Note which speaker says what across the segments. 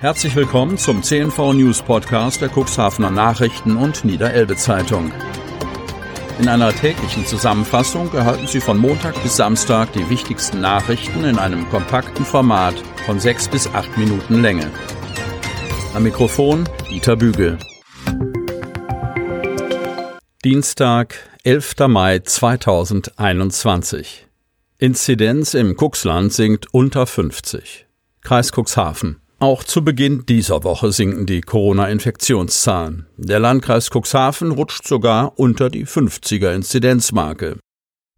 Speaker 1: Herzlich willkommen zum CNV News Podcast der Cuxhavener Nachrichten und Niederelbe Zeitung. In einer täglichen Zusammenfassung erhalten Sie von Montag bis Samstag die wichtigsten Nachrichten in einem kompakten Format von sechs bis acht Minuten Länge. Am Mikrofon Dieter Bügel. Dienstag, 11. Mai 2021. Inzidenz im Cuxland sinkt unter 50. Kreis Cuxhaven. Auch zu Beginn dieser Woche sinken die Corona-Infektionszahlen. Der Landkreis Cuxhaven rutscht sogar unter die 50er Inzidenzmarke.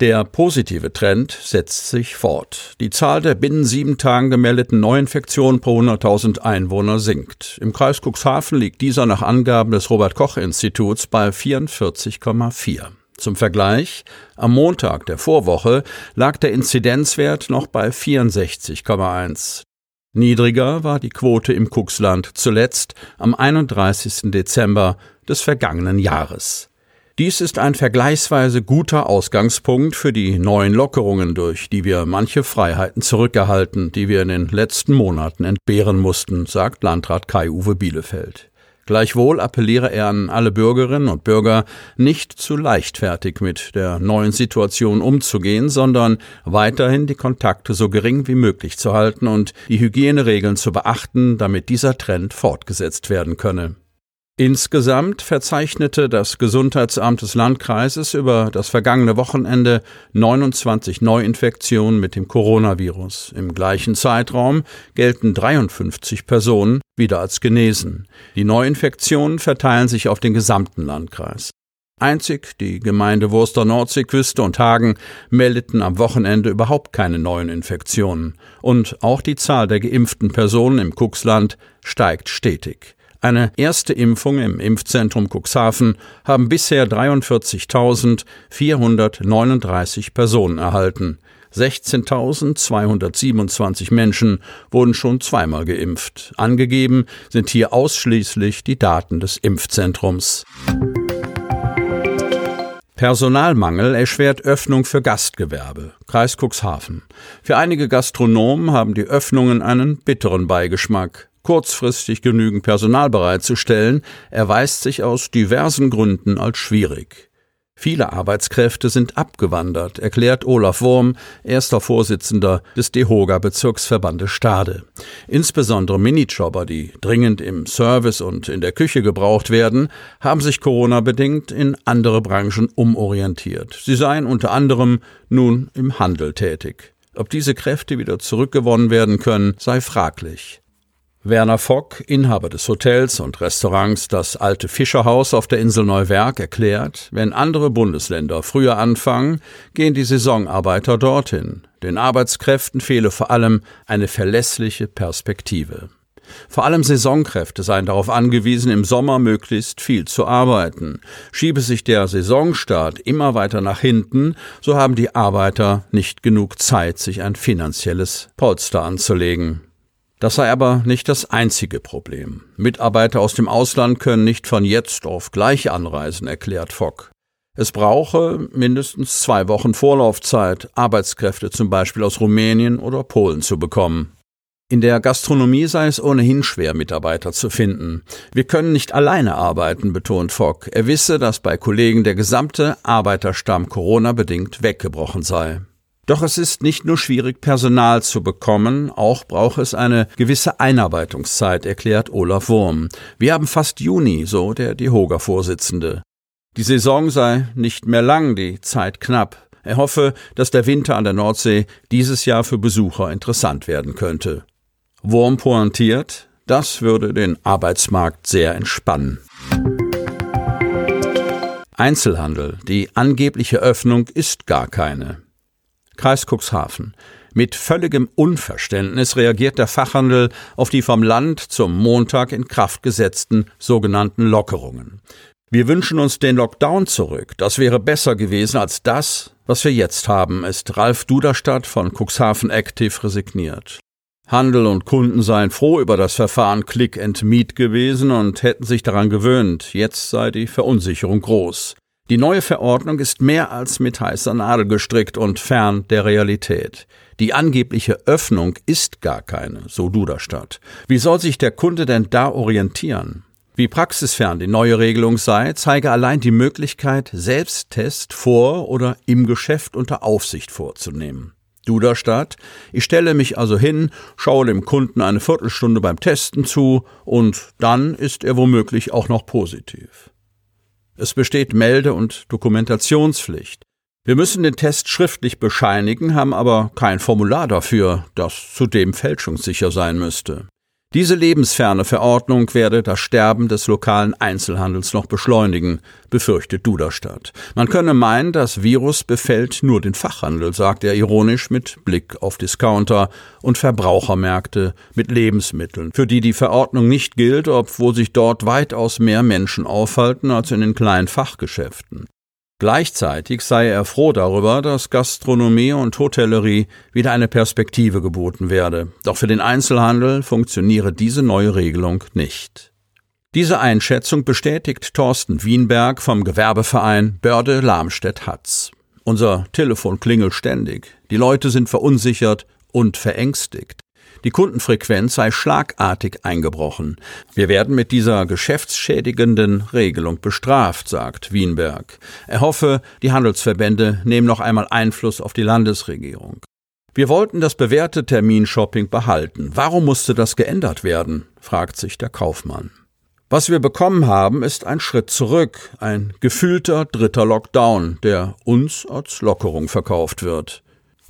Speaker 1: Der positive Trend setzt sich fort. Die Zahl der binnen sieben Tagen gemeldeten Neuinfektionen pro 100.000 Einwohner sinkt. Im Kreis Cuxhaven liegt dieser nach Angaben des Robert Koch Instituts bei 44,4. Zum Vergleich, am Montag der Vorwoche lag der Inzidenzwert noch bei 64,1. Niedriger war die Quote im Cuxland zuletzt am 31. Dezember des vergangenen Jahres. Dies ist ein vergleichsweise guter Ausgangspunkt für die neuen Lockerungen, durch die wir manche Freiheiten zurückerhalten, die wir in den letzten Monaten entbehren mussten, sagt Landrat Kai-Uwe Bielefeld. Gleichwohl appelliere er an alle Bürgerinnen und Bürger, nicht zu leichtfertig mit der neuen Situation umzugehen, sondern weiterhin die Kontakte so gering wie möglich zu halten und die Hygieneregeln zu beachten, damit dieser Trend fortgesetzt werden könne. Insgesamt verzeichnete das Gesundheitsamt des Landkreises über das vergangene Wochenende 29 Neuinfektionen mit dem Coronavirus. Im gleichen Zeitraum gelten 53 Personen wieder als genesen. Die Neuinfektionen verteilen sich auf den gesamten Landkreis. Einzig die Gemeinde Wurster Nordseeküste und Hagen meldeten am Wochenende überhaupt keine neuen Infektionen. Und auch die Zahl der geimpften Personen im Kuxland steigt stetig. Eine erste Impfung im Impfzentrum Cuxhaven haben bisher 43.439 Personen erhalten. 16.227 Menschen wurden schon zweimal geimpft. Angegeben sind hier ausschließlich die Daten des Impfzentrums. Personalmangel erschwert Öffnung für Gastgewerbe. Kreis Cuxhaven. Für einige Gastronomen haben die Öffnungen einen bitteren Beigeschmack kurzfristig genügend Personal bereitzustellen, erweist sich aus diversen Gründen als schwierig. Viele Arbeitskräfte sind abgewandert, erklärt Olaf Wurm, erster Vorsitzender des DEHOGA Bezirksverbandes Stade. Insbesondere Minijobber, die dringend im Service und in der Küche gebraucht werden, haben sich Corona-bedingt in andere Branchen umorientiert. Sie seien unter anderem nun im Handel tätig. Ob diese Kräfte wieder zurückgewonnen werden können, sei fraglich. Werner Fock, Inhaber des Hotels und Restaurants Das Alte Fischerhaus auf der Insel Neuwerk, erklärt, wenn andere Bundesländer früher anfangen, gehen die Saisonarbeiter dorthin. Den Arbeitskräften fehle vor allem eine verlässliche Perspektive. Vor allem Saisonkräfte seien darauf angewiesen, im Sommer möglichst viel zu arbeiten. Schiebe sich der Saisonstart immer weiter nach hinten, so haben die Arbeiter nicht genug Zeit, sich ein finanzielles Polster anzulegen. Das sei aber nicht das einzige Problem. Mitarbeiter aus dem Ausland können nicht von jetzt auf gleich anreisen, erklärt Fock. Es brauche mindestens zwei Wochen Vorlaufzeit, Arbeitskräfte zum Beispiel aus Rumänien oder Polen zu bekommen. In der Gastronomie sei es ohnehin schwer, Mitarbeiter zu finden. Wir können nicht alleine arbeiten, betont Fock. Er wisse, dass bei Kollegen der gesamte Arbeiterstamm Corona-bedingt weggebrochen sei. Doch es ist nicht nur schwierig, Personal zu bekommen, auch braucht es eine gewisse Einarbeitungszeit, erklärt Olaf Wurm. Wir haben fast Juni, so der DEHOGA-Vorsitzende. Die Saison sei nicht mehr lang, die Zeit knapp. Er hoffe, dass der Winter an der Nordsee dieses Jahr für Besucher interessant werden könnte. Wurm pointiert, das würde den Arbeitsmarkt sehr entspannen. Einzelhandel. Die angebliche Öffnung ist gar keine. Kreis Cuxhaven. Mit völligem Unverständnis reagiert der Fachhandel auf die vom Land zum Montag in Kraft gesetzten sogenannten Lockerungen. Wir wünschen uns den Lockdown zurück. Das wäre besser gewesen als das, was wir jetzt haben, ist Ralf Duderstadt von Cuxhaven Active resigniert. Handel und Kunden seien froh über das Verfahren Click and Meet gewesen und hätten sich daran gewöhnt. Jetzt sei die Verunsicherung groß. Die neue Verordnung ist mehr als mit heißer Nadel gestrickt und fern der Realität. Die angebliche Öffnung ist gar keine, so Duderstadt. Wie soll sich der Kunde denn da orientieren? Wie praxisfern die neue Regelung sei, zeige allein die Möglichkeit, Selbsttest vor oder im Geschäft unter Aufsicht vorzunehmen. Duderstadt, ich stelle mich also hin, schaue dem Kunden eine Viertelstunde beim Testen zu und dann ist er womöglich auch noch positiv. Es besteht Melde- und Dokumentationspflicht. Wir müssen den Test schriftlich bescheinigen, haben aber kein Formular dafür, das zudem fälschungssicher sein müsste. Diese lebensferne Verordnung werde das Sterben des lokalen Einzelhandels noch beschleunigen, befürchtet Duderstadt. Man könne meinen, das Virus befällt nur den Fachhandel, sagt er ironisch mit Blick auf Discounter und Verbrauchermärkte mit Lebensmitteln, für die die Verordnung nicht gilt, obwohl sich dort weitaus mehr Menschen aufhalten als in den kleinen Fachgeschäften. Gleichzeitig sei er froh darüber, dass Gastronomie und Hotellerie wieder eine Perspektive geboten werde. Doch für den Einzelhandel funktioniere diese neue Regelung nicht. Diese Einschätzung bestätigt Thorsten Wienberg vom Gewerbeverein Börde Lamstedt Hatz. Unser Telefon klingelt ständig. Die Leute sind verunsichert und verängstigt. Die Kundenfrequenz sei schlagartig eingebrochen. Wir werden mit dieser geschäftsschädigenden Regelung bestraft, sagt Wienberg. Er hoffe, die Handelsverbände nehmen noch einmal Einfluss auf die Landesregierung. Wir wollten das bewährte Terminshopping behalten. Warum musste das geändert werden? fragt sich der Kaufmann. Was wir bekommen haben, ist ein Schritt zurück, ein gefühlter dritter Lockdown, der uns als Lockerung verkauft wird.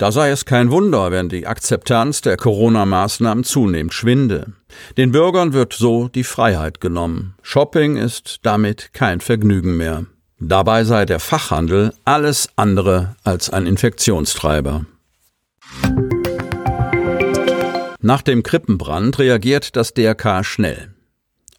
Speaker 1: Da sei es kein Wunder, wenn die Akzeptanz der Corona-Maßnahmen zunehmend schwinde. Den Bürgern wird so die Freiheit genommen. Shopping ist damit kein Vergnügen mehr. Dabei sei der Fachhandel alles andere als ein Infektionstreiber. Nach dem Krippenbrand reagiert das DRK schnell.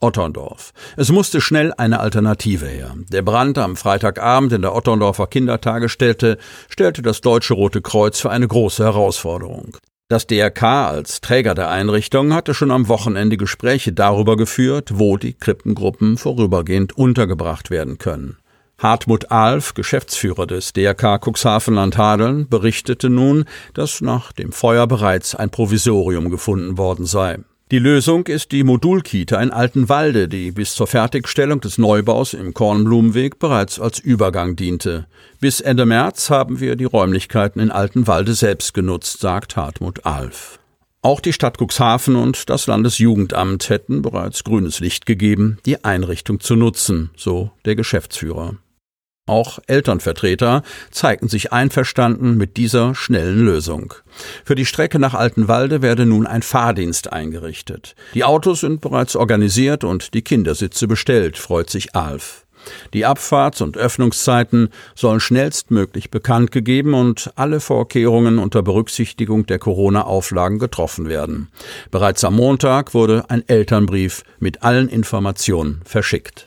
Speaker 1: Otterndorf. Es musste schnell eine Alternative her. Der Brand am Freitagabend in der Otterndorfer Kindertagesstätte stellte das Deutsche Rote Kreuz für eine große Herausforderung. Das DRK als Träger der Einrichtung hatte schon am Wochenende Gespräche darüber geführt, wo die Krippengruppen vorübergehend untergebracht werden können. Hartmut Alf, Geschäftsführer des DRK Cuxhavenland-Hadeln, berichtete nun, dass nach dem Feuer bereits ein Provisorium gefunden worden sei. Die Lösung ist die Modulkita in Altenwalde, die bis zur Fertigstellung des Neubaus im Kornblumenweg bereits als Übergang diente. Bis Ende März haben wir die Räumlichkeiten in Altenwalde selbst genutzt, sagt Hartmut Alf. Auch die Stadt Cuxhaven und das Landesjugendamt hätten bereits grünes Licht gegeben, die Einrichtung zu nutzen, so der Geschäftsführer. Auch Elternvertreter zeigten sich einverstanden mit dieser schnellen Lösung. Für die Strecke nach Altenwalde werde nun ein Fahrdienst eingerichtet. Die Autos sind bereits organisiert und die Kindersitze bestellt, freut sich Alf. Die Abfahrts- und Öffnungszeiten sollen schnellstmöglich bekannt gegeben und alle Vorkehrungen unter Berücksichtigung der Corona-Auflagen getroffen werden. Bereits am Montag wurde ein Elternbrief mit allen Informationen verschickt.